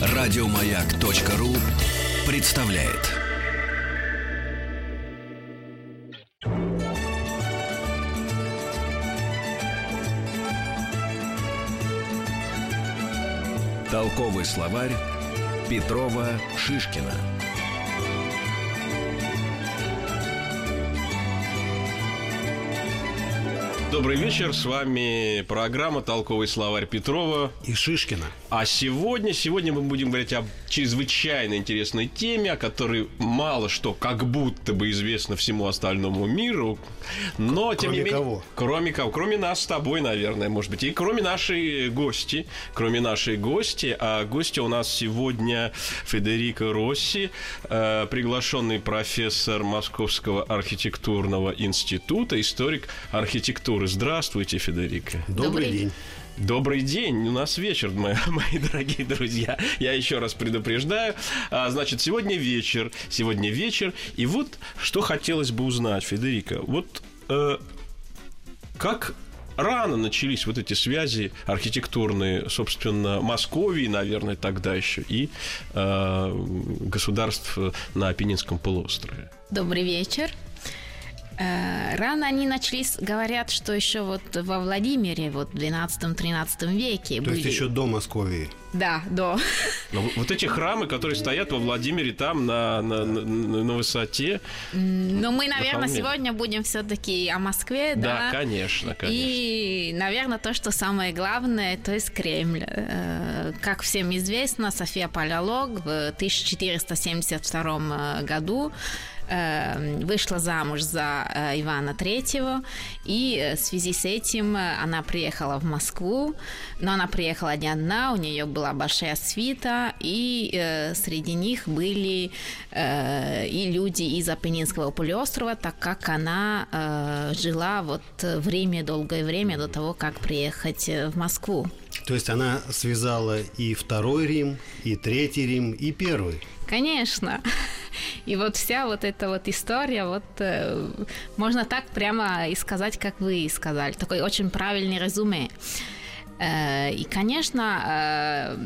Радиомаяк.ру представляет. Толковый словарь Петрова Шишкина. Добрый вечер, с вами программа «Толковый словарь Петрова». И Шишкина. А сегодня, сегодня мы будем говорить о чрезвычайно интересной теме, о которой мало что как будто бы известно всему остальному миру, но тем Кроме не менее... кого? Кроме кого? Кроме нас с тобой, наверное, может быть. И кроме нашей гости. Кроме нашей гости. А гости у нас сегодня Федерико Росси, э, приглашенный профессор Московского архитектурного института, историк архитектуры. Здравствуйте, Федерико. Добрый, Добрый. день. Добрый день, у нас вечер, мои, мои дорогие друзья. Я еще раз предупреждаю. А, значит, сегодня вечер, сегодня вечер. И вот что хотелось бы узнать, Федерико. Вот э, как рано начались вот эти связи архитектурные, собственно, Московии, наверное, тогда еще, и э, государств на Апеннинском полуострове. Добрый вечер. Э, Рано они начались, говорят, что еще вот во Владимире, вот в 12-13 веке То были... есть еще до Московии. Да, до. Но вот эти храмы, которые стоят во Владимире там на, на, на, на высоте. Но мы, наверное, холме. сегодня будем все-таки о Москве, Да, да? конечно, конечно. И, наверное, то, что самое главное, то есть Кремль. Э, Как всем известно, София Палеолог в 1472 году э, вышла замуж за э, Ивана Третьего, и э, в связи с этим э, она приехала в Москву, но она приехала не одна, у нее была большая свита, и среди них были и люди из Апеннинского полуострова, так как она жила вот в Риме долгое время до того, как приехать в Москву. То есть она связала и второй Рим, и третий Рим, и первый. Конечно. И вот вся вот эта вот история, вот э, можно так прямо и сказать, как вы и сказали. Такой очень правильный резюме. Э, И, конечно, э,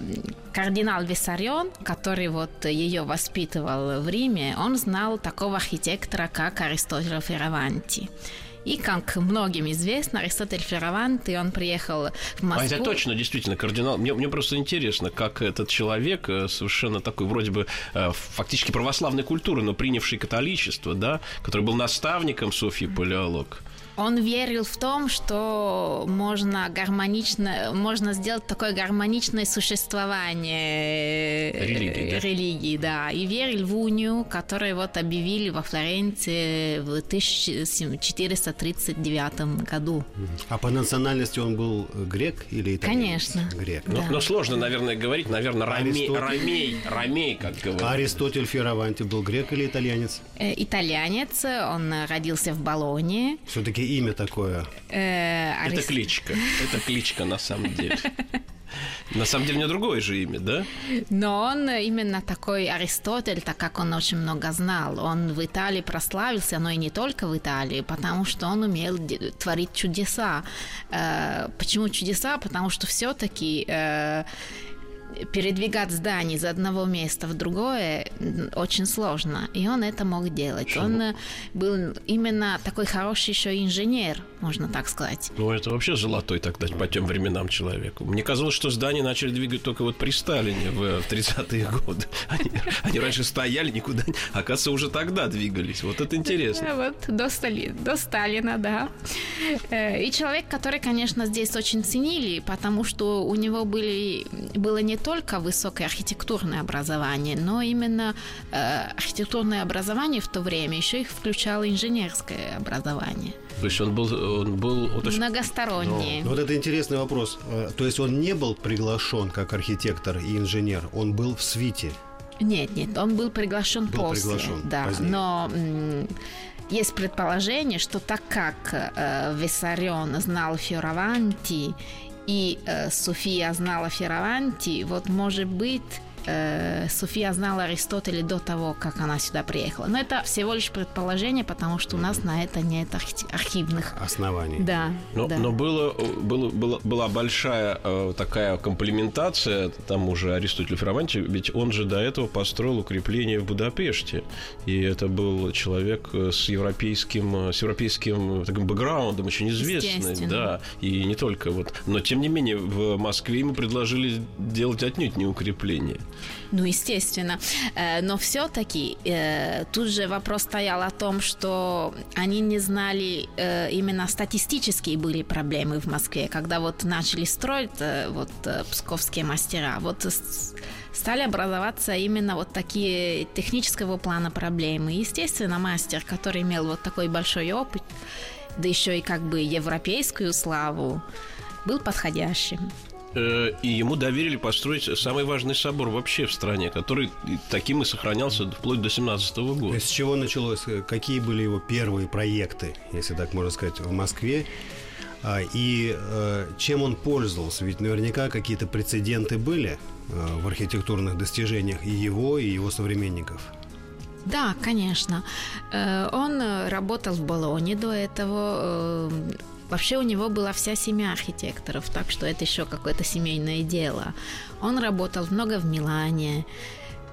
кардинал Виссарион, который вот ее воспитывал в Риме, он знал такого архитектора, как Аристотель Ферраванти. И, как многим известно, Аристотель Ферраванти, он приехал в А Москву. это точно, действительно, кардинал. Мне, мне просто интересно, как этот человек, э, совершенно такой, вроде бы, э, фактически православной культуры, но принявший католичество, да, который был наставником Софьи Палеолог. Он верил в том, что можно гармонично, можно сделать такое гармоничное существование Религии, да? религии, да. И верил в унию, которую вот объявили во Флоренции в 1439 году. А по национальности он был грек или итальянец? Конечно. Грек. Но, Да. но сложно, наверное, говорить, наверное, ромей, ромей, ромей, как говорят. Аристотель Фираванти был грек или итальянец? Э, Итальянец, он родился в Болонье. Все-таки имя такое. Э, Это кличка. Это кличка на самом деле. На самом деле у него другое же имя, да? Но он именно такой Аристотель, так как он очень много знал. Он в Италии прославился, но и не только в Италии, потому что он умел творить чудеса. Э, Почему чудеса? Потому что все-таки передвигать здание из одного места в другое очень сложно. И он это мог делать. Он э, был именно такой хороший еще инженер, можно так сказать. Ну, это вообще золотой тогда по тем временам человеку. Мне казалось, что здания начали двигать только вот при Сталине в, в 30-е годы. Они, они раньше стояли, никуда. Оказывается, уже тогда двигались. Вот это интересно. Э, Вот до, Стали- до Сталина, да. Э, И человек, который, конечно, здесь очень ценили, потому что у него были, было не только высокое архитектурное образование, но именно э, архитектурное образование в то время еще и включало инженерское образование. То есть он был... Он был вот очень- Многостороннее. Ну, вот это интересный вопрос. Э, То есть он не был приглашен как архитектор и инженер, он был в свите. Нет, нет, он был приглашен Был после. приглашен да, позднее. но есть предположение, что так как э, Виссарион знал Фиораванти и э, София знала Фиораванти, вот может быть э, София знала Аристотеля до того, как она сюда приехала. Но это всего лишь предположение, потому что у нас на это нет архи- архивных. Оснований. Да, Но, да. но было, было, было- была большая э, такая комплементация тому же Аристотелю Ферапонте, ведь он же до этого построил укрепление в Будапеште. И это был человек э, с европейским, э, с европейским таким бэкграундом, очень известный. Да, и не только вот. Но, тем не менее, в Москве ему предложили делать отнюдь не укрепление. Ну, естественно. Э, Но все-таки тут же вопрос стоял о том, что они не знали, э, именно статистические были проблемы в Москве, когда вот начали строить э, вот э, псковские мастера. Вот с- стали образоваться именно вот такие технического плана проблемы. Естественно, мастер, который имел вот такой большой опыт, да еще и как бы европейскую славу, был подходящим. Э, И ему доверили построить самый важный собор вообще в стране, который таким и сохранялся вплоть до 17 года. С чего началось? Какие были его первые проекты, если так можно сказать, в Москве? А, И э, чем он пользовался? Ведь наверняка какие-то прецеденты были э, в архитектурных достижениях и его, и его современников. Да, конечно. Он работал в Болоне до этого. Вообще у него была вся семья архитекторов, так что это еще какое-то семейное дело. Он работал много в Милане,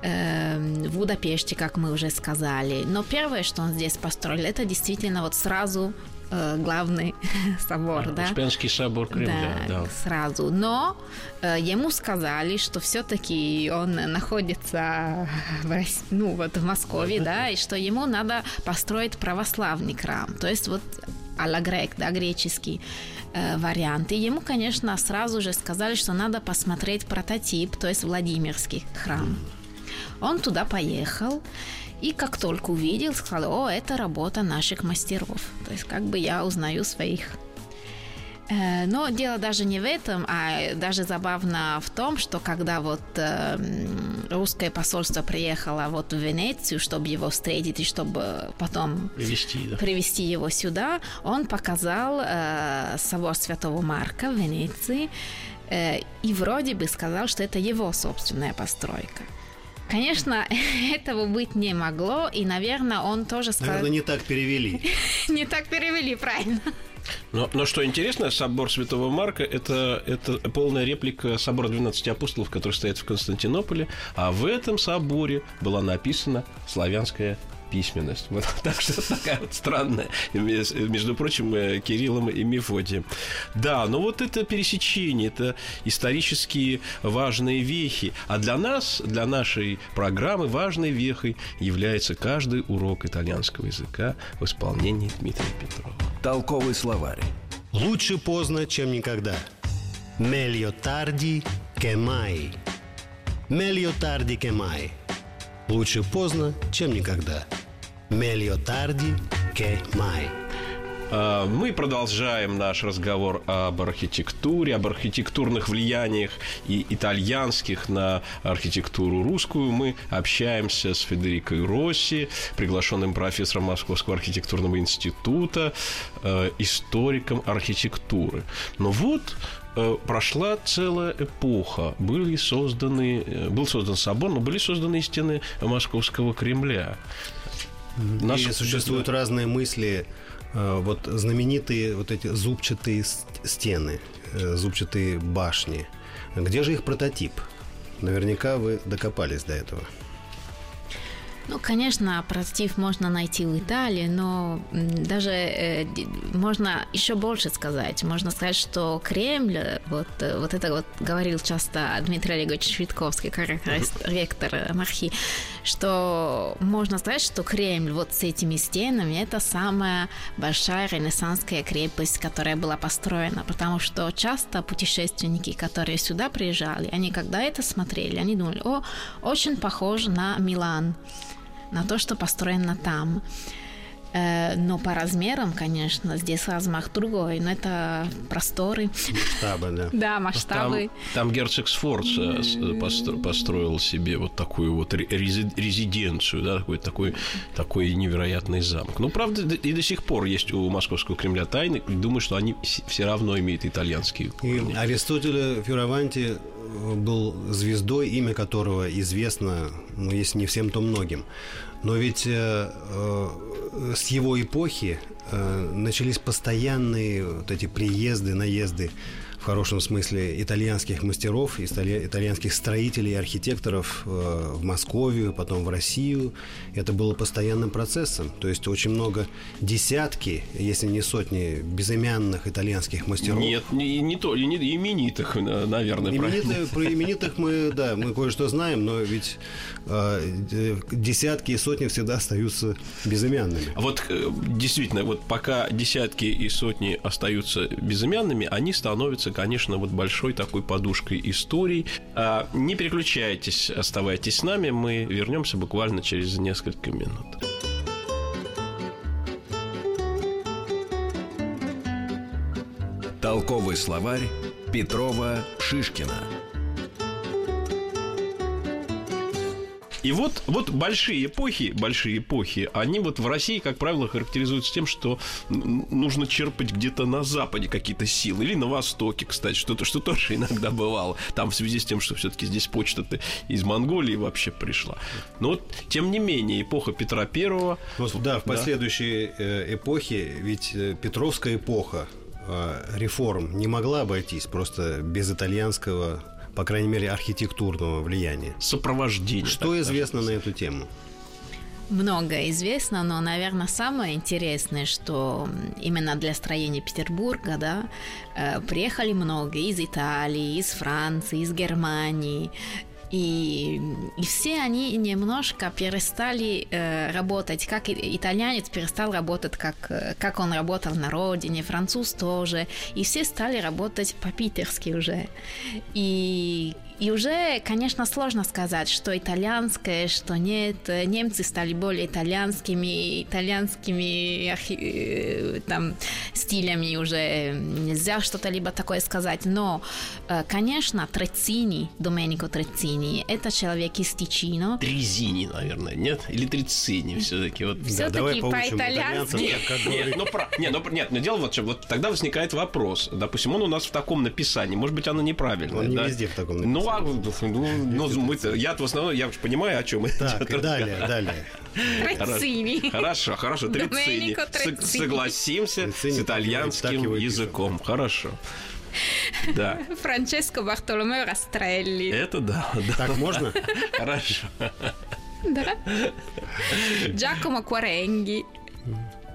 э, в Будапеште, как мы уже сказали. Но первое, что он здесь построил, это действительно вот сразу э, главный собор, да? Успенский собор Кремля, да. сразу. Но э, ему сказали, что все-таки он находится в, ну, вот в Москве, да, и что ему надо построить православный храм. То есть вот а-ля грек, да, греческий э, вариант. И ему, конечно, сразу же сказали, что надо посмотреть прототип, то есть Владимирский храм. Он туда поехал, и как только увидел, сказал, о, это работа наших мастеров. То есть как бы я узнаю своих Но дело даже не в этом, а даже забавно в том, что когда вот э, русское посольство приехало вот в Венецию, чтобы его встретить и чтобы потом Привести, да. привести его сюда, он показал э, собор Святого Марка в Венеции э, и вроде бы сказал, что это его собственная постройка. Конечно, этого быть не могло, и, наверное, он тоже сказал... Наверное, не так перевели. не так перевели, правильно. Но, но что интересно, собор Святого Марка это, это полная реплика собора 12 апостолов, который стоит в Константинополе, а в этом соборе была написана славянская письменность. Вот так что такая вот странная, между прочим, э, Кириллом и Мефодием. Да, но вот это пересечение, это исторические важные вехи. А для нас, для нашей программы важной вехой является каждый урок итальянского языка в исполнении Дмитрия Петрова. Толковый словарь. Лучше поздно, чем никогда. Che mai. Meglio tardi che mai. Лучше поздно, чем никогда. Meglio tardi che mai. Мы продолжаем наш разговор об архитектуре, об архитектурных влияниях и итальянских на архитектуру русскую. Мы общаемся с Федерикой Росси, приглашенным профессором Московского архитектурного института, э, историком архитектуры. Но вот э, прошла целая эпоха. Были созданы, э, был создан собор, но были созданы стены Московского Кремля. Наш- И существуют разные мысли. Э, Вот знаменитые вот эти зубчатые стены, э, зубчатые башни. Где же их прототип? Наверняка вы докопались до этого. Ну, конечно, прототип можно найти в Италии, но даже э, можно еще больше сказать. Можно сказать, что Кремль, вот, э, вот это вот говорил часто Дмитрий Олегович Швидковский, как рес- ректор МАРХИ, что можно сказать, что Кремль вот с этими стенами это самая большая ренессанская крепость, которая была построена, потому что часто путешественники, которые сюда приезжали, они когда это смотрели, они думали, о, очень похоже на Милан на то, что построено там. Э, Но по размерам, конечно, здесь размах другой, но это просторы. Штаба, да. Да, масштабы. там герцог Сфорца с- постро- построил себе вот такую вот ре- рези- резиденцию, да, такой, такой, такой невероятный замок. Ну, правда, и до сих пор есть у Московского Кремля тайны. и Думаю, что они все равно имеют итальянские И корни. Аристотеля Фиораванти был звездой, имя которого известно, ну, если не всем, то многим. Но ведь э, э, с его эпохи э, начались постоянные вот эти приезды, наезды в хорошем смысле итальянских мастеров, итальянских строителей и архитекторов э, в Московию, потом в Россию. Это было постоянным процессом. То есть очень много десятки, если не сотни, безымянных итальянских мастеров. Нет, не, не то, не, именитых, наверное. Именитых, про именитых мы, да, мы кое-что знаем, но ведь э, десятки и сотни всегда остаются безымянными. А вот э, действительно, вот пока десятки и сотни остаются безымянными, они становятся являются, конечно, вот большой такой подушкой историй. А, не переключайтесь, оставайтесь с нами, мы вернемся буквально через несколько минут. Толковый словарь Петрова Шишкина. И вот, вот большие эпохи, большие эпохи, они вот в России, как правило, характеризуются тем, что нужно черпать где-то на Западе какие-то силы, или на Востоке, кстати, что-то, что тоже иногда бывало, там в связи с тем, что все-таки здесь почта-то из Монголии вообще пришла. Но вот, тем не менее, эпоха Петра Первого... Вот, да, в последующие да. эпохи, ведь э, Петровская эпоха э, реформ не могла обойтись просто без итальянского по крайней мере, архитектурного влияния. Сопровождение. Что известно на эту тему? Много известно, но, наверное, самое интересное, что именно для строения Петербурга, да, э, приехали много из Италии, из Франции, из Германии, и, и все они немножко перестали э, работать, как итальянец перестал работать, как, э, как он работал на родине, француз тоже, и все стали работать по-питерски уже. И и уже, конечно, сложно сказать, что итальянское, что нет. Немцы стали более итальянскими, итальянскими архи... там, стилями уже нельзя что-то либо такое сказать. Но, э, конечно, Трецини, Доменико Трецини, это человек из Тичино. Трезини, наверное, нет? Или Трецини все-таки? Вот. Все-таки да, по-итальянски. Нет, нет, ну, про... нет, ну, нет, но дело вот что, вот тогда возникает вопрос. Допустим, он у нас в таком написании, может быть, оно неправильное. Он да? не везде в таком написании. Ну, ну, ну, ну мы я в основном, я понимаю, о чем так, идет. далее, далее. Трецини. Хорошо, хорошо, Трецини. Согласимся с итальянским языком. Хорошо. Да. Франческо Бартоломео Растрелли. Это да, да. Так можно? Хорошо. Да. Джакомо Кваренги.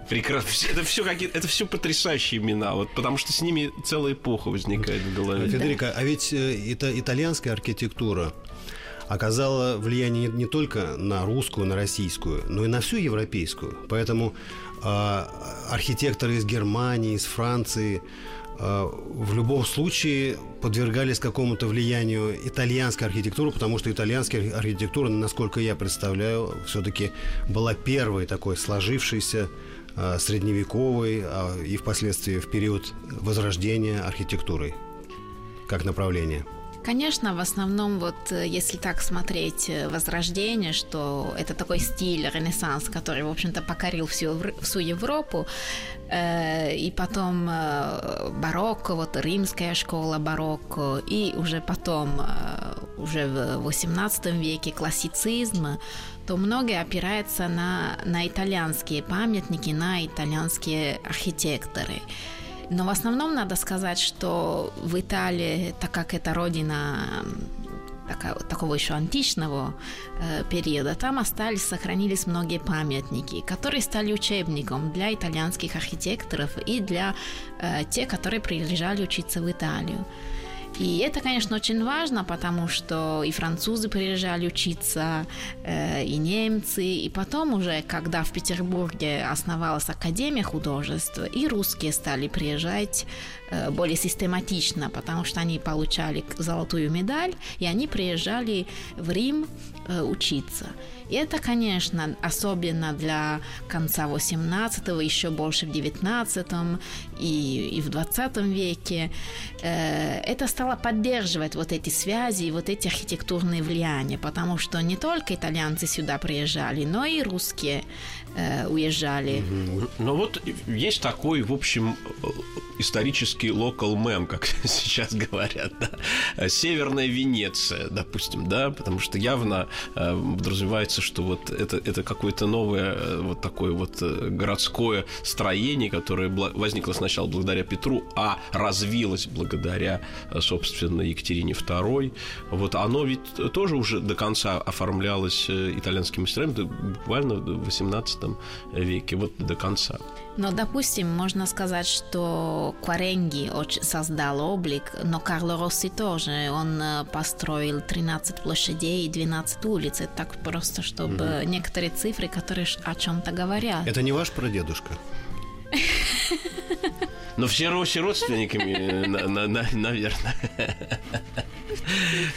Прекрасно. Это все какие это все потрясающие имена, вот потому что с ними целая эпоха возникает в голове. Федерико, а ведь э, это итальянская архитектура оказала влияние не только на русскую, на российскую, но и на всю европейскую. Поэтому э, архитекторы из Германии, из Франции э, в любом случае подвергались какому-то влиянию итальянской архитектуры, потому что итальянская архитектура, насколько я представляю, все-таки была первой такой сложившейся средневековой а, и впоследствии в период возрождения архитектурой как направление? Конечно, в основном вот э, если так смотреть э, Возрождение, что это такой стиль Ренессанс, который, в общем-то, покорил всю, всю Европу, э, и потом э, барокко, вот римская школа барокко, и уже потом, э, уже в XVIII веке классицизм, то многое опирается на, на итальянские памятники, на итальянские архитекторы. Но в основном надо сказать, что в Италии, так как это родина такого, такого еще античного э, периода, там остались, сохранились многие памятники, которые стали учебником для итальянских архитекторов и для э, тех, которые приезжали учиться в Италию. И это, конечно, очень важно, потому что и французы приезжали учиться, э, и немцы, и потом уже, когда в Петербурге основалась Академия художеств, и русские стали приезжать э, более систематично, потому что они получали золотую медаль, и они приезжали в Рим э, учиться. И это, конечно, особенно для конца 18-го, еще больше в 19 и, и в 20 веке. Это стало поддерживать вот эти связи и вот эти архитектурные влияния, потому что не только итальянцы сюда приезжали, но и русские э, уезжали. Ну вот есть такой, в общем, исторический mem, как сейчас говорят, да? Северная Венеция, допустим, да, потому что явно э, подразумевается, что вот это, это какое-то новое э, вот такое вот э, городское строение, которое возникло сначала благодаря Петру, а развилось благодаря, э, собственно, Екатерине II. Вот оно ведь тоже уже до конца оформлялось итальянскими мастерами, буквально в 18 веке, вот до конца. Но, допустим, можно сказать, что Кваренги создал облик, но Карло Росси тоже. Он э, построил 13 площадей и 12 улиц. Это так просто, чтобы угу. некоторые цифры, которые о чем-то говорят. Это не ваш прадедушка? Но все Росси родственниками, наверное.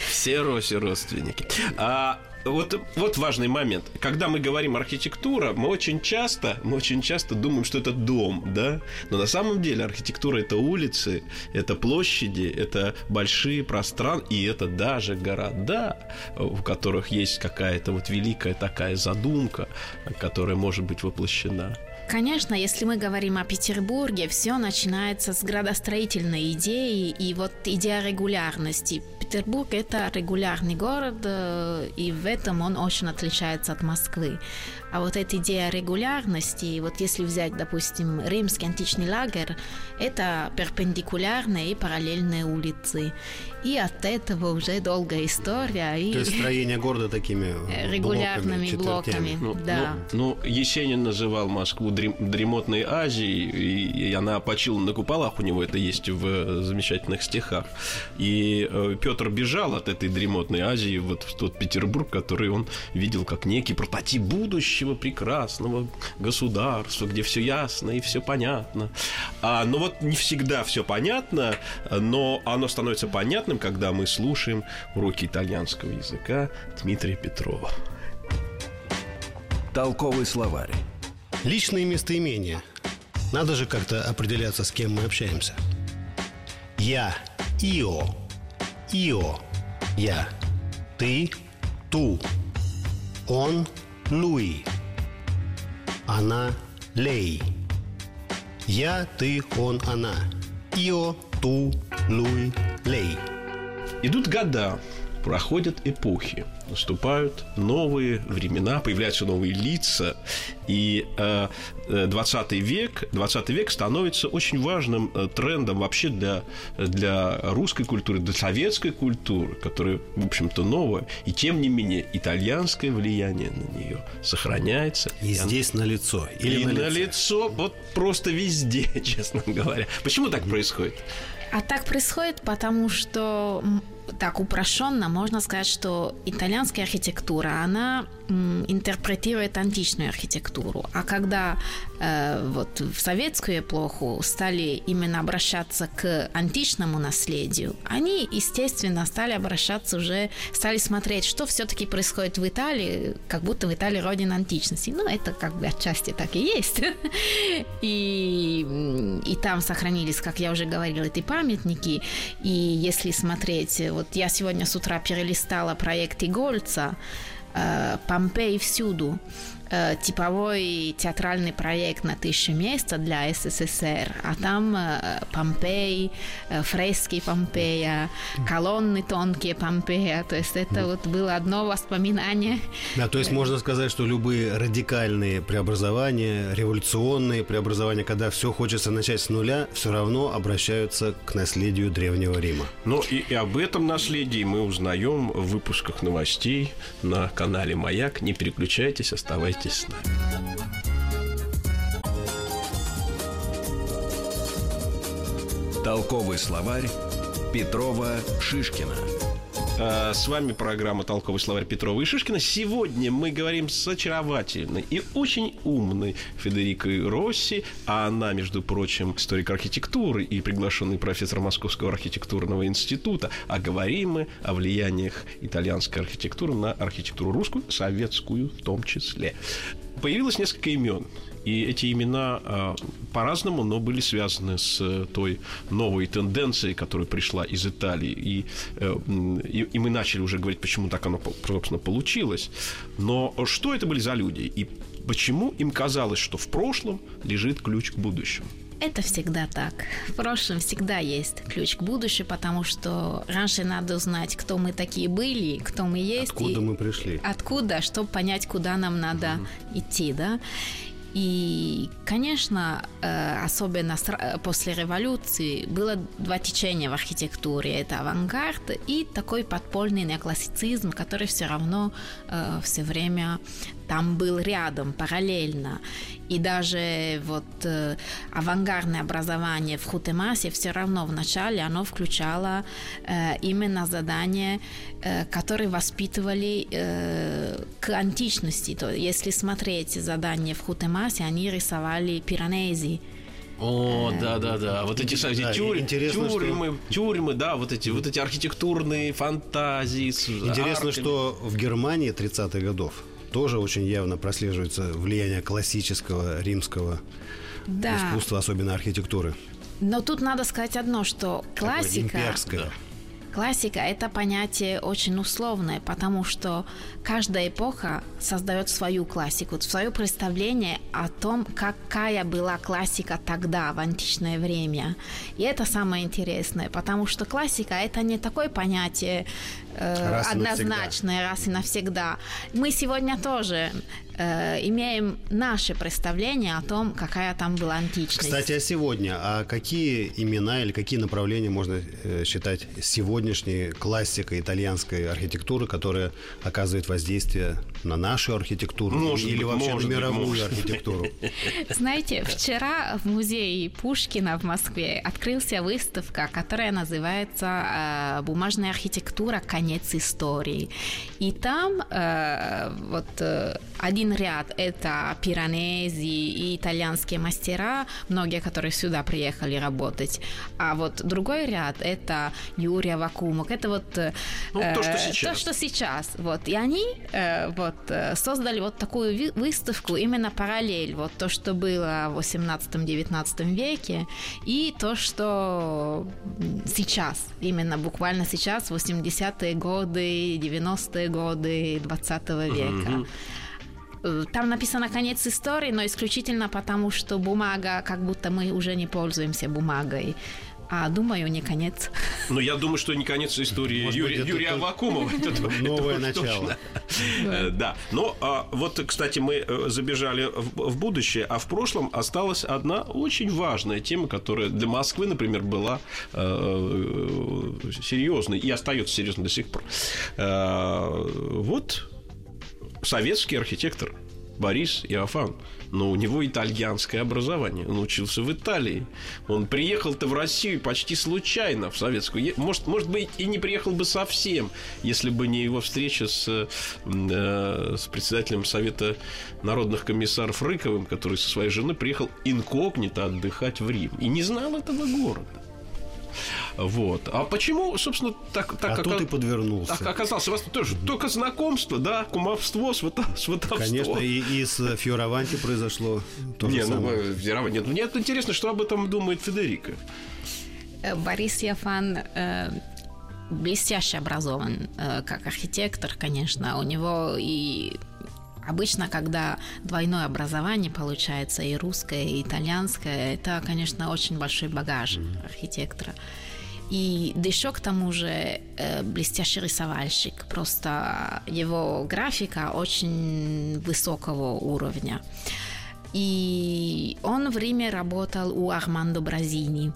Все Росси родственники. А вот, вот важный момент. Когда мы говорим архитектура, мы очень часто, мы очень часто думаем, что это дом, да? Но на самом деле архитектура это улицы, это площади, это большие пространства, и это даже города, в которых есть какая-то вот великая такая задумка, которая может быть воплощена. Конечно, если мы говорим о Петербурге, все начинается с градостроительной идеи и вот идея регулярности. Петербург – это регулярный город, э, и в этом он очень отличается от Москвы. А вот эта идея регулярности, вот если взять, допустим, римский античный лагерь, это перпендикулярные и параллельные улицы. И от этого уже долгая история. И... То есть строение города такими регулярными блоками. блоками ну, да. Ну, ну, Есенин называл Москву дрем, дремотной Азией, и, и она почила на куполах, у него это есть в э, замечательных стихах. И э, Петр бежал от этой дремотной Азии вот в тот Петербург, который он видел как некий прототип будущего прекрасного государства, где все ясно и все понятно. А, но вот не всегда все понятно, но оно становится понятным, когда мы слушаем уроки итальянского языка Дмитрия Петрова. Толковый словарь. Личные местоимения. Надо же как-то определяться, с кем мы общаемся. Я – Ио. Ио – я. Ты – ту. Он – Луи. Она – Лей. Я, ты, он, она. Ио, ту, Луи, Лей. Идут года, проходят эпохи, наступают новые времена, появляются новые лица, и э, 20 век, 20 век становится очень важным э, трендом вообще для, для русской культуры, для советской культуры, которая, в общем-то, новая, и тем не менее итальянское влияние на нее сохраняется. И, и здесь на лицо. Или и на лицо, вот просто везде, честно говоря. Почему так происходит? А так происходит, потому что так упрощенно можно сказать, что итальянская архитектура, она интерпретирует античную архитектуру. А когда э, вот в советскую эпоху стали именно обращаться к античному наследию, они, естественно, стали обращаться уже, стали смотреть, что все-таки происходит в Италии, как будто в Италии родина античности. Ну, это как бы отчасти так и есть. И, и там сохранились, как я уже говорила, эти памятники. И если смотреть, вот я сегодня с утра перелистала проект Игольца, Э, Помпей всюду. Э, типовой театральный проект на тысячу мест для СССР, а там э, Помпей, фрески Помпея, колонны тонкие Помпея, то есть это вот было одно воспоминание. Да, то есть можно сказать, что любые радикальные преобразования, революционные преобразования, когда все хочется начать с нуля, все равно обращаются к наследию Древнего Рима. Ну и, и об этом наследии мы узнаем в выпусках новостей на канале «Маяк». Не переключайтесь, оставайтесь Оставайтесь с нами. Толковый словарь Петрова Шишкина. А, с вами программа «Толковый словарь Петрова и Шишкина». Сегодня мы говорим с очаровательной и очень умной Федерикой Росси, а она, между прочим, историк архитектуры и приглашенный профессор Московского архитектурного института. А говорим мы о влияниях итальянской архитектуры на архитектуру русскую, советскую в том числе. Появилось несколько имен и эти имена а, по-разному, но были связаны с э, той новой тенденцией, которая пришла из Италии. И, э, и, и мы начали уже говорить, почему так оно, собственно, получилось. Но что это были за люди? И почему им казалось, что в прошлом лежит ключ к будущему? Это всегда так. В прошлом всегда есть ключ к будущему, потому что раньше надо узнать, кто мы такие были, кто мы есть. Откуда мы пришли. Откуда, чтобы понять, куда нам надо mm-hmm. идти, да. И, конечно, э, особенно после революции было два течения в архитектуре. Это авангард и такой подпольный неоклассицизм, который все равно э, все время там был рядом, параллельно. И даже вот э, авангардное образование в Хутемасе все равно в начале оно включало э, именно задания, э, которые воспитывали э, к античности. То, если смотреть задания в Хутемасе, они рисовали пиранези. О, да, да, да. Вот эти, кстати, да, тюрь, тюрьмы, что... тюрьмы, да, вот эти, вот эти архитектурные фантазии. Интересно, арками. что в Германии 30-х годов тоже очень явно прослеживается влияние классического римского да. искусства, особенно архитектуры. Но тут надо сказать одно, что классика... Такое имперское. Классика – это понятие очень условное, потому что каждая эпоха создает свою классику, свое представление о том, какая была классика тогда, в античное время. И это самое интересное, потому что классика – это не такое понятие э, раз однозначное, раз и навсегда. Мы сегодня тоже э, имеем наше представление о том, какая там была античность. Кстати, а сегодня, а какие имена или какие направления можно э, считать сегодняшней классикой итальянской архитектуры, которая оказывает воздействие на нашу архитектуру может или быть, вообще может на мировую быть, архитектуру? Знаете, вчера в музее Пушкина в Москве открылся выставка, которая называется э, «Бумажная архитектура. Конец истории». И там э, вот э, один ряд – это пиранези и итальянские мастера, многие, которые сюда приехали работать. А вот другой ряд – это Юрия Вакумок. Это вот, ну, то, что сейчас. То, что сейчас. Вот. И они э, вот, э, создали вот такую выставку, именно параллель. Вот то, что было в 18-19 веке, и то, что сейчас, именно буквально сейчас, 80-е годы, 90-е годы 20 века. Mm-hmm. Там написано конец истории, но исключительно потому, что бумага, как будто мы уже не пользуемся бумагой. А думаю, не конец. Ну, я думаю, что не конец истории Может Юрия, быть, Юрия Авакумова. Новое начало. Э, да. Но а, вот, кстати, мы э, забежали в будущее, а в прошлом осталась одна очень важная тема, которая для Москвы, например, была серьезной и остается серьезной до сих пор. Вот советский архитектор Борис Иофан. Но у него итальянское образование. Он учился в Италии. Он приехал-то в Россию почти случайно, в советскую. Может, может быть, и не приехал бы совсем, если бы не его встреча с, э, с председателем Совета народных комиссаров Рыковым, который со своей женой приехал инкогнито отдыхать в Рим. И не знал этого города. Вот. А почему, собственно, так... так а как, тут и подвернулся. Так оказался. У вас тоже только знакомство, да, кумовство, свато, сватовство. Конечно, и, и с Фиораванти произошло то не, же ну, самое. Фиораванти. Нет, мне интересно, что об этом думает Федерика. Э, Борис Яфан э, блестяще образован э, как архитектор, конечно. У него и Обычно, когда двойное образование получается, и русское, и итальянское, это, конечно, очень большой багаж архитектора. И да еще к тому же э, блестящий рисовальщик. Просто его графика очень высокого уровня. И он в Риме работал у Армандо Бразини.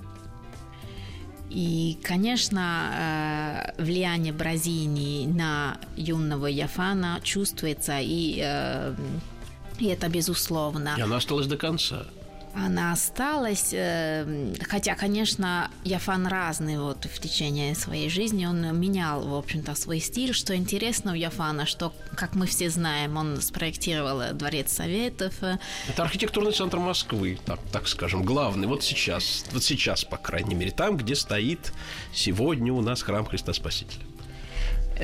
И, конечно, э, влияние Бразини на юного Яфана чувствуется, и, э, и это безусловно. И она осталась до конца она осталась. Э, хотя, конечно, Яфан разный вот в течение своей жизни. Он менял, в общем-то, свой стиль. Что интересно у Яфана, что, как мы все знаем, он спроектировал Дворец Советов. Это архитектурный центр Москвы, так, так скажем, главный. Вот сейчас, вот сейчас, по крайней мере, там, где стоит сегодня у нас храм Христа Спасителя.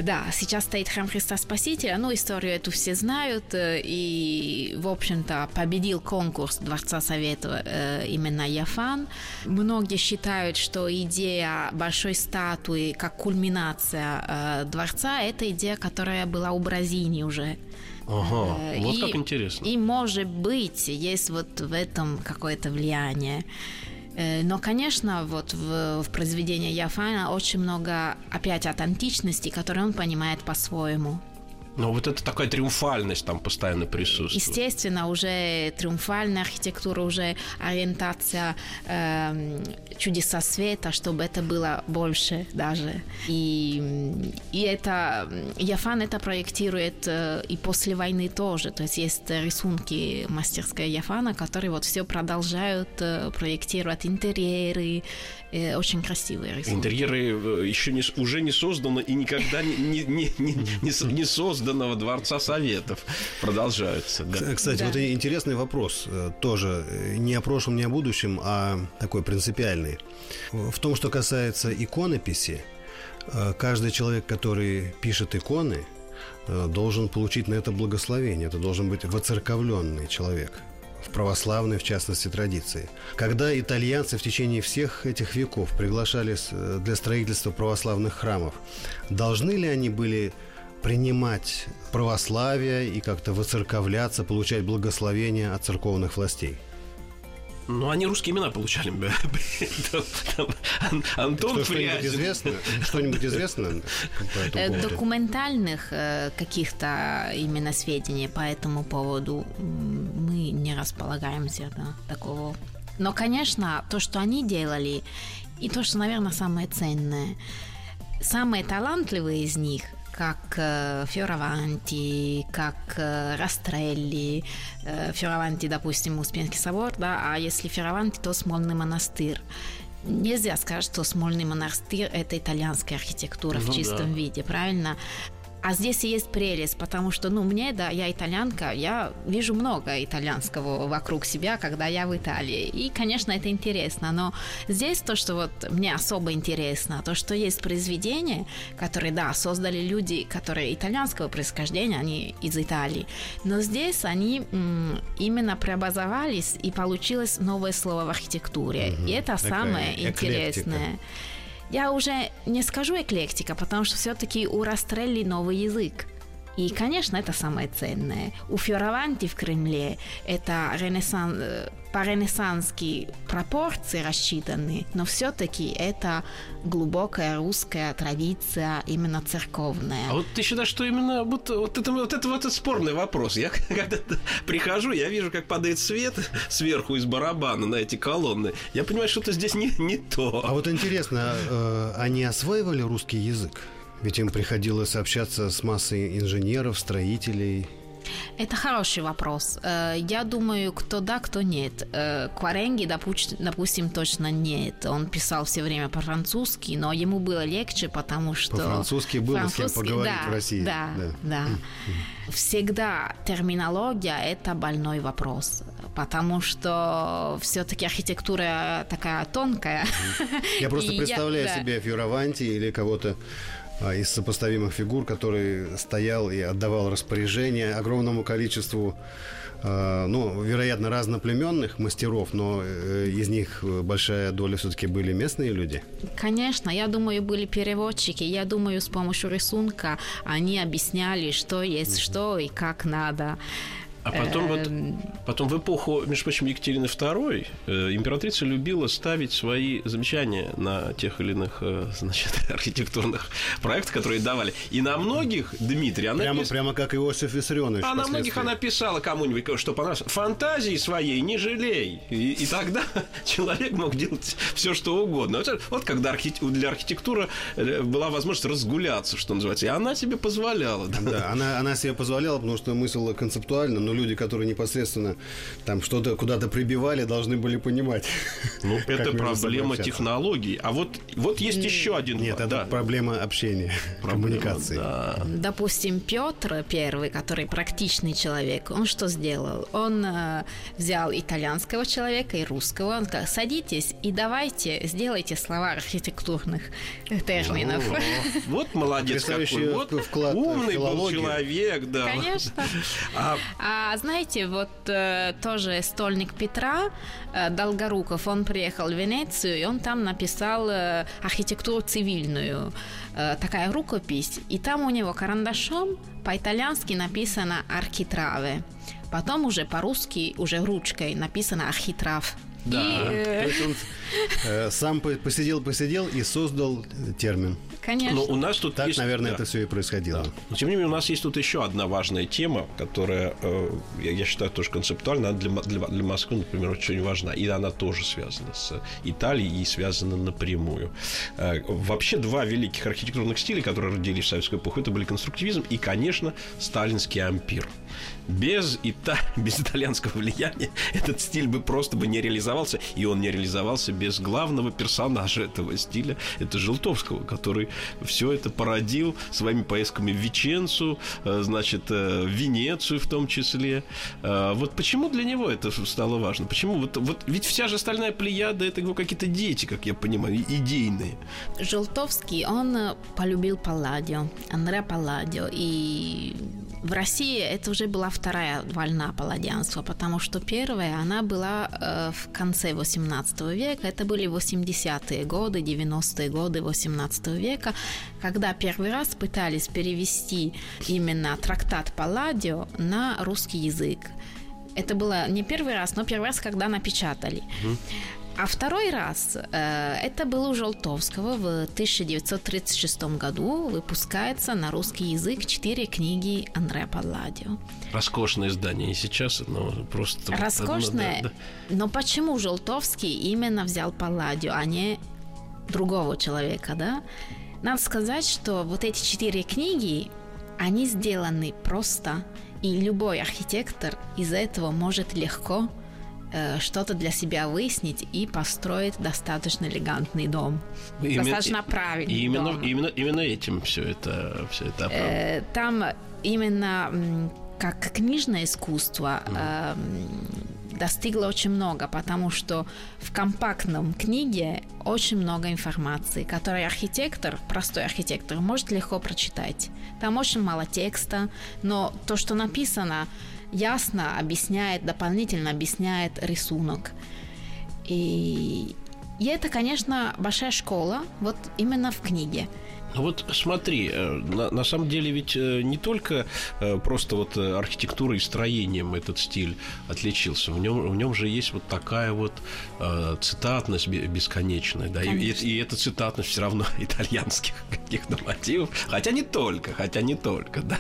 Да, сейчас стоит храм Христа Спасителя, ну, историю эту все знают, э, и, в общем-то, победил конкурс Дворца Совета э, именно Яфан. Многие считают, что идея большой статуи как кульминация э, дворца – это идея, которая была у Бразини уже. Ага, Э, вот и- как интересно. И, может быть, есть вот в этом какое-то влияние. Э, Но, конечно, вот в, в произведении Яфана очень много опять от античности, которую он понимает по-своему. Но вот это такая триумфальность там постоянно присутствует. Естественно, уже триумфальная архитектура, уже ориентация эм, чудеса света, чтобы это было больше даже. И, и это Яфан это проектирует э, и после войны тоже. То есть есть рисунки мастерской Яфана, которые вот все продолжают э, проектировать интерьеры, э, очень красивые рисунки. Интерьеры э, еще не, уже не создано и никогда не, не, не, не, не не созданного Дворца Советов продолжаются. да. Кстати, Да. вот интересный вопрос э, тоже э, не о прошлом, не о будущем, а такой принципиальный. В том, что касается иконописи, э, каждый человек, который пишет иконы, должен получить на это благословение. Это должен быть воцерковленный человек в православной, в частности, традиции. Когда итальянцы в течение всех этих веков приглашались для строительства православных храмов, должны ли они были принимать православие и как-то воцерковляться, получать благословение от церковных властей? Ну, они русские имена получали. Антон Фрязин. известно? Что-нибудь известно Э? Документальных э, каких-то именно сведений по этому поводу мы не располагаемся да, такого. Но, конечно, то, что они делали, и то, что, наверное, самое ценное, самые талантливые из них, как э, Фioravanti, как э, Растрелли, э, Фioravanti, допустим, Успенский собор, да, а если Фioravanti, то Смольный монастырь. Нельзя сказать, что Смольный монастырь – это итальянская архитектура Ну в да. чистом виде, правильно? А здесь и есть прелесть, потому что, ну, мне, да, я итальянка, я вижу много итальянского вокруг себя, когда я в Италии. И, конечно, это интересно, но здесь то, что вот мне особо интересно, то, что есть произведения, которые, да, создали люди, которые итальянского происхождения, они из Италии, но здесь они м, именно преобразовались, и получилось новое слово в архитектуре. И это Такая самое эклектика. Я уже не скажу эклектика, потому что все-таки у Растрелли новый язык. И, конечно, это самое ценное. У Фиораванти в Кремле это ренессан... э, по-ренессански пропорции рассчитаны, но все-таки это глубокая русская традиция, именно церковная. А вот ты считаешь, что именно вот, вот, это, вот это вот это спорный вопрос. Я когда прихожу, я вижу, как падает свет сверху из барабана на эти колонны. Я понимаю, что-то здесь не, не то. А вот интересно, э, они осваивали русский язык? Ведь им приходилось общаться с массой инженеров, строителей. Это хороший вопрос. Э, Я думаю, кто да, кто нет. Э, Кваренги, допустим, точно нет. Он писал все время по-французски, но ему было легче, потому что... По-французски было с кем поговорить да, в России. Да, Да. да. Всегда терминология – это больной вопрос, потому что все-таки архитектура такая тонкая. Я просто И представляю да. себе Фьюраванти или кого-то из сопоставимых фигур, который стоял и отдавал распоряжение огромному количеству, а, ну, вероятно, разноплеменных мастеров, но э, из них э, большая доля все-таки были местные люди. Конечно, я думаю, были переводчики. Я думаю, с помощью рисунка они объясняли, что есть что и как надо. А потом вот, Эм, потом в эпоху, между прочим, Екатерины II э, императрица любила ставить свои замечания на тех или иных, э, значит, архитектурных проектах, которые давали. И на многих, Дмитрий, она Прямо, пис- прямо как Иосиф Виссарионович. А на многих она писала кому-нибудь, что понравилось. Фантазии своей не жалей. И, и тогда человек мог делать все, что угодно. Вот, вот когда архи- для архитектуры э, была возможность разгуляться, что называется. И она себе позволяла. да. Да, она, она себе позволяла, потому что мысль концептуально, но люди, которые непосредственно там что-то куда-то прибивали, должны были понимать. Ну, это проблема технологий. А вот, вот есть еще один... Нет, это да. проблема общения, Проблема, коммуникации. да. Допустим, Петр Первый, который практичный человек, он что сделал? Он э, взял итальянского человека и русского, он сказал, садитесь и давайте сделайте слова архитектурных терминов. О, Вот молодец какой. Вот вклад в умный был человек, да. Конечно. А А знаете, вот э, тоже стольник Петра э, Долгоруков, он приехал в Венецию, и он там написал э, архитектуру цивильную, э, такая рукопись, и там у него карандашом по-итальянски написано «архитраве». Потом уже по-русски, уже ручкой написано «архитрав». Да. И, То э, есть он э, сам по- посидел, посидел и создал термин. Конечно. но у нас тут Так, есть... наверное, да. это все и происходило. Но тем не менее, у нас есть тут еще одна важная тема, которая, э, я, я считаю, тоже концептуально, она для, для, для Москвы, например, очень важна. И она тоже связана с Италией и связана напрямую. Э, вообще, два великих архитектурных стиля, которые родились в советскую эпоху, это были конструктивизм и, конечно, сталинский ампир. Без, ита... без итальянского влияния этот стиль бы просто бы не реализовался, и он не реализовался без главного персонажа этого стиля, это Желтовского, который все это породил своими поездками в Веченцу, э, значит, э, в Венецию в том числе. Э, Вот почему для него это стало важно? Почему? Вот, вот ведь вся же остальная плеяда это его какие-то дети, как я понимаю, идейные. Желтовский, он полюбил Палладио, Андре Палладио, и в России это уже была вторая волна палладианства, потому что первая, она была э, в конце 18 века, это были 80-е годы, 90-е годы 18 века, когда первый раз пытались перевести именно трактат Палладио на русский язык. Это было не первый раз, но первый раз, когда напечатали. А второй раз э, это было у Желтовского в 1936 году выпускается на русский язык четыре книги Андреа Палладио. Роскошное издание и сейчас, но просто... Роскошное, одно, да, да. но почему Желтовский именно взял Палладио, а не другого человека, да? Надо сказать, что вот эти четыре книги, они сделаны просто, и любой архитектор из этого может легко э, что-то для себя выяснить и построить достаточно элегантный дом. Именно- достаточно правильный И именно, дом. именно, именно этим все это, все это оправдано. Э, там именно как книжное искусство э, м, достигло очень много, потому что в компактном книге очень много информации, которую архитектор, простой архитектор, может легко прочитать. Там очень мало текста, но то, что написано, ясно объясняет, дополнительно объясняет рисунок. И, и это, конечно, большая школа, вот именно в книге. Ну вот смотри, э, на, на самом деле ведь э, не только э, просто вот архитектурой и строением этот стиль отличился. В нем, в нем же есть вот такая вот цитатность бе- бесконечная, да, и, Конечно. и эта цитатность все равно итальянских каких-то мотивов, хотя не только, хотя не только, да,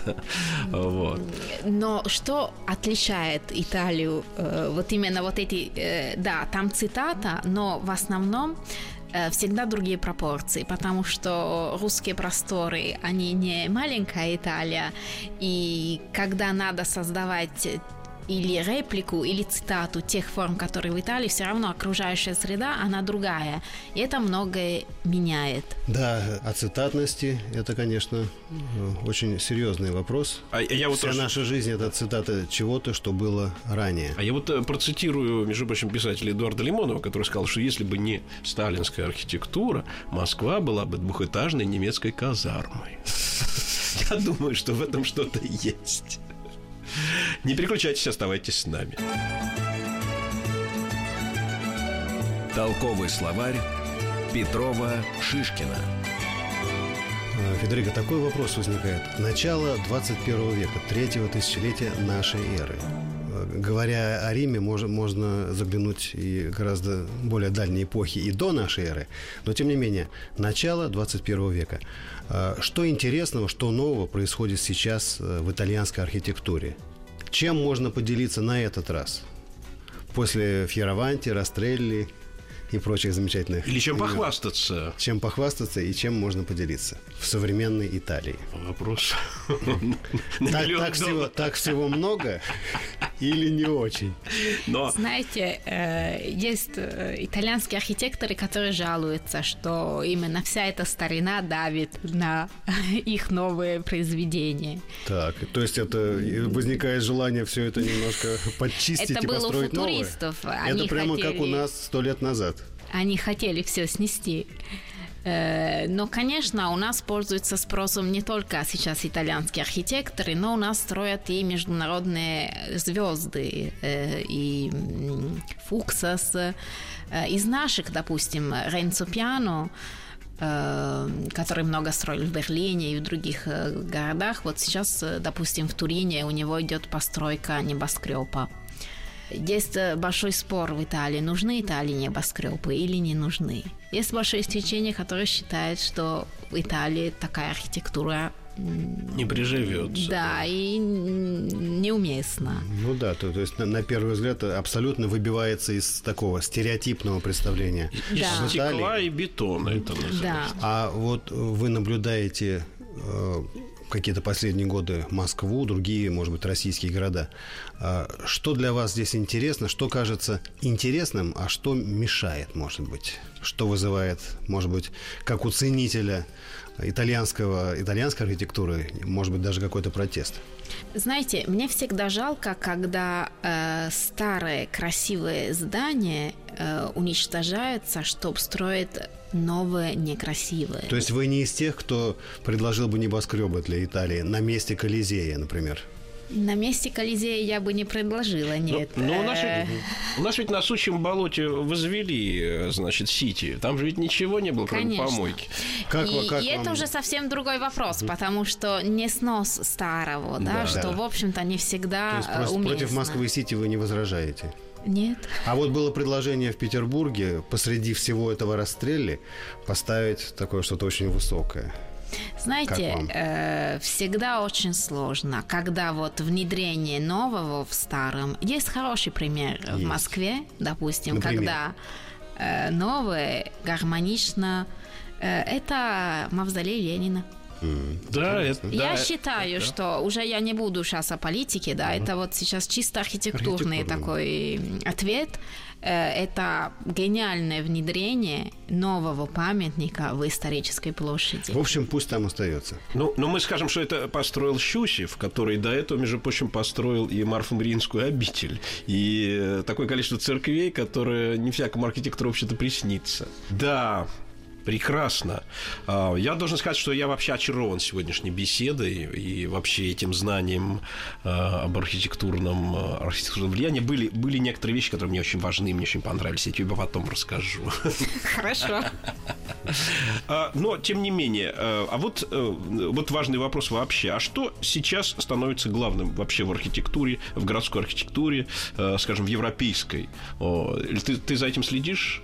вот. Но что отличает Италию? вот именно вот эти, да, там цитата, но в основном всегда другие пропорции, потому что русские просторы, они не маленькая Италия, и когда надо создавать или реплику, или цитату тех форм, которые в Италии, все равно окружающая среда, она другая. И это многое меняет. Да, о цитатности это, конечно, э, очень серьезный вопрос. А я вот Вся тоже- наша жизнь это цитата чего-то, что было ранее. А я вот э, процитирую, между прочим, писателя Эдуарда Лимонова, который сказал, что если бы не сталинская архитектура, Москва была бы двухэтажной немецкой казармой. Я думаю, что в этом что-то есть. Не переключайтесь, оставайтесь с нами. Толковый словарь Петрова Шишкина. Э, Федерико, такой вопрос возникает. Начало 21 века, третьего тысячелетия нашей эры. Говоря о Риме, мож- можно заглянуть и гораздо более дальние эпохи и до нашей эры. Но, тем не менее, начало 21 века. Э, Что интересного, что нового происходит сейчас э, в итальянской архитектуре? Чем можно поделиться на этот раз? После Фьераванти, Растрелли и прочих замечательных Или чем имен. похвастаться? Чем похвастаться и чем можно поделиться в современной Италии. Вопрос. Так, всего, долларов. так всего много. или не очень? Но Знаете, э, есть э, итальянские архитекторы, которые жалуются, что именно вся эта старина давит на их новые произведения. Так, то есть это возникает желание все это немножко подчистить Это и было у построить новое? футуристов. Это Они прямо как у нас сто лет назад. Они хотели все снести. Э, Но, конечно, у нас пользуются спросом не только сейчас итальянские архитекторы, но у нас строят и международные звезды, э, и Фуксас, э, из наших, допустим, Ренцо Пиано, который много строил в Берлине и в других городах. Вот сейчас, допустим, в Турине у него идет постройка небоскреба. Есть э, большой спор в Италии, нужны Италии небоскребы или не нужны. Есть большое течение, которое считает, что в Италии такая архитектура не приживется. да, и м, неуместна. Ну да, то, то есть на, на первый взгляд абсолютно выбивается из такого стереотипного представления. Из Да. Стекла Италии. и бетона это называется. Да. А вот вы наблюдаете э, какие-то последние годы Москву, другие, может быть, российские города. А Что для вас здесь интересно? Что кажется интересным, а что мешает, может быть? Что вызывает, может быть, как у ценителя итальянского, итальянской архитектуры, может быть, даже какой-то протест? Знаете, мне всегда жалко, когда э, старые красивые здания э, уничтожаются, чтобы строить новые некрасивые. То есть вы не из тех, кто предложил бы небоскребы для Италии на месте Колизея, например? На месте Колизея я бы не предложила, Ну, нет. ну, у, нас Э, ведь, у нас ведь на сучьем болоте возвели, э, значит, Сити. Там же ведь ничего не было, кроме Конечно. помойки. Как и, вы- как и это вам- уже совсем другой вопрос, потому что не снос старого, да, Да. что, Да. в общем-то, не всегда То есть э, уместно. против Москвы-Сити вы не возражаете? Нет. А вот было предложение в Петербурге посреди всего этого расстрелли поставить такое что-то очень высокое. Знаете, э, всегда очень сложно, когда вот внедрение нового в старом. Есть хороший пример в Есть. Москве, допустим, Например? когда э, новое гармонично. э, это мавзолей Ленина. Да, это, Я да, считаю, что уже я не буду сейчас о политике, да, это вот сейчас чисто архитектурный Архитектурный. такой ответ. Э, Это гениальное внедрение нового памятника в исторической площади. В общем, пусть там остается. Ну, ну, мы скажем, что это построил Щусев, который до этого, между прочим, построил и Марфу-Мариинскую обитель, и э, такое количество церквей, которое не всякому архитектору вообще-то приснится. Да, прекрасно. А, Я должен сказать, что я вообще очарован сегодняшней беседой и вообще этим знанием а, об архитектурном, а, архитектурном влиянии. Были, были некоторые вещи, которые мне очень важны, мне очень понравились. Я тебе потом расскажу. Хорошо. Но, тем не менее, а вот, э, вот важный вопрос вообще. А что сейчас становится главным вообще в архитектуре, в городской архитектуре, э, скажем, в европейской? Ты, ты за этим следишь?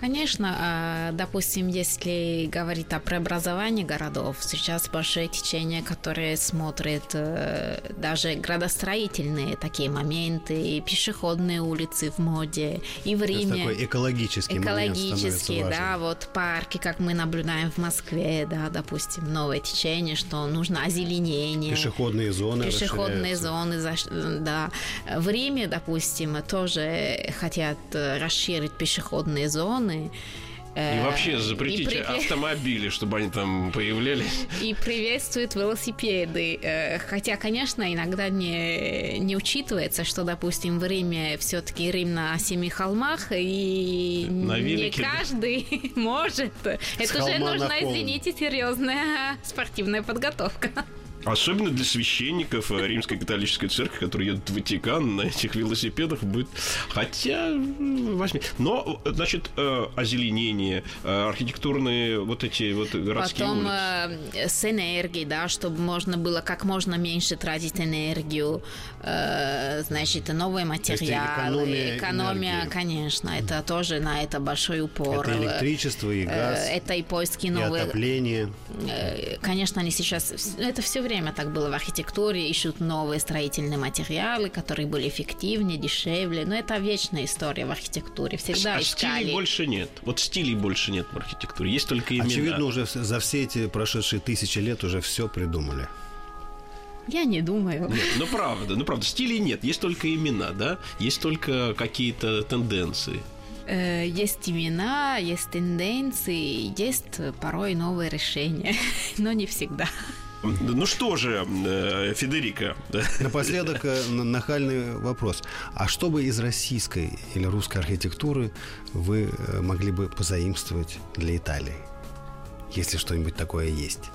Конечно, а, допустим, если говорить о преобразовании городов, сейчас большое течение, которое смотрит э, даже градостроительные такие моменты, и пешеходные улицы в моде, и в То Риме. такой экологический становится да, вот парки, как мы наблюдаем в Москве, да, допустим, новое течение, что нужно озеленение. Пешеходные зоны Пешеходные зоны, да. В Риме, допустим, тоже хотят э, расширить пешеходные зоны. И вообще запретить и приве- автомобили, чтобы они там появлялись. И приветствуют велосипеды. Э, Хотя, конечно, иногда не, не учитывается, что, допустим, в Риме все-таки Рим на семи холмах, и На не велике, да. каждый может. Это уже нужна, извините, серьезная спортивная подготовка. Особенно для священников э, Римской католической церкви, которые едут в Ватикан на этих велосипедах, будет... Хотя, возьми. Но, э, значит, э, озеленение, архитектурные вот эти вот городские Потом улицы. э, с энергией, да, чтобы можно было как можно меньше тратить энергию, э, значит, новые материалы, экономия экономия, энергии. конечно, это тоже на это большой упор. Это электричество и Э, газ, Это и поиски и новых. отопление. Э, Конечно, они сейчас... Это все время так было в архитектуре. Ищут новые строительные материалы, которые были эффективнее, дешевле. Но это вечная история в архитектуре. Всегда а искали... стилей больше нет. Вот стилей больше нет в архитектуре. Есть только имена. Очевидно, уже за все эти прошедшие тысячи лет уже все придумали. Я не думаю. Нет, ну правда, ну правда, стилей нет, есть только имена, да? Есть только какие-то тенденции. Э, есть имена, есть тенденции, есть порой новые решения, но не всегда. Ну что же, э, Федерика. Напоследок э, нахальный вопрос. А что бы из российской или русской архитектуры вы могли бы позаимствовать для Италии? Если что-нибудь такое есть.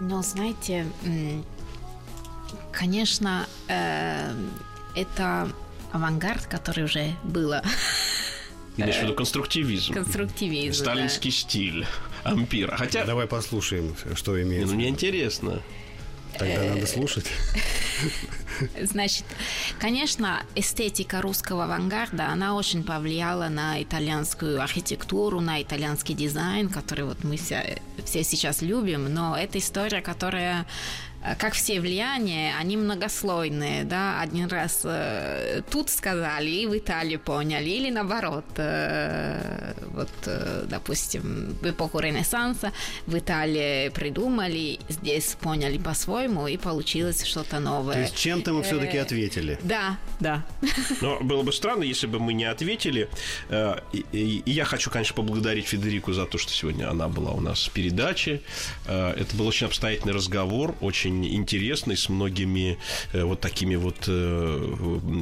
Ну, знаете, конечно, это авангард, который уже было Имеешь в виду конструктивизм. Конструктивизм, Сталинский да. стиль ампира. Хотя... Давай послушаем, что имеется. Ну, мне интересно. Тогда надо слушать. Значит, конечно, эстетика русского авангарда, она очень повлияла на итальянскую архитектуру, на итальянский дизайн, который вот мы все, все сейчас любим, но это история, которая Э, как все влияния, они многослойные, да, один раз э, тут сказали и в Италии поняли, или наоборот, э, вот, э, допустим, в эпоху Ренессанса в Италии придумали, здесь поняли по-своему, и получилось что-то новое. То есть чем-то мы все-таки э, ответили. Да, да. Но было бы странно, если бы мы не ответили. Э, и, и, и я хочу, конечно, поблагодарить Федерику за то, что сегодня она была у нас в передаче. Э, это был очень обстоятельный разговор, очень очень интересный, с многими э, вот такими вот э,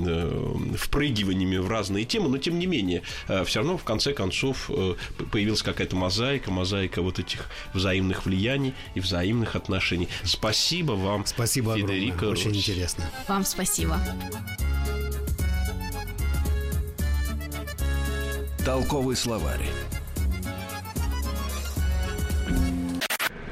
э, впрыгиваниями в разные темы, но тем не менее, все равно в конце концов появилась какая-то мозаика, мозаика вот этих взаимных влияний и взаимных отношений. Спасибо вам, Спасибо Федерика огромное, очень интересно. Вам спасибо. Толковый словарь.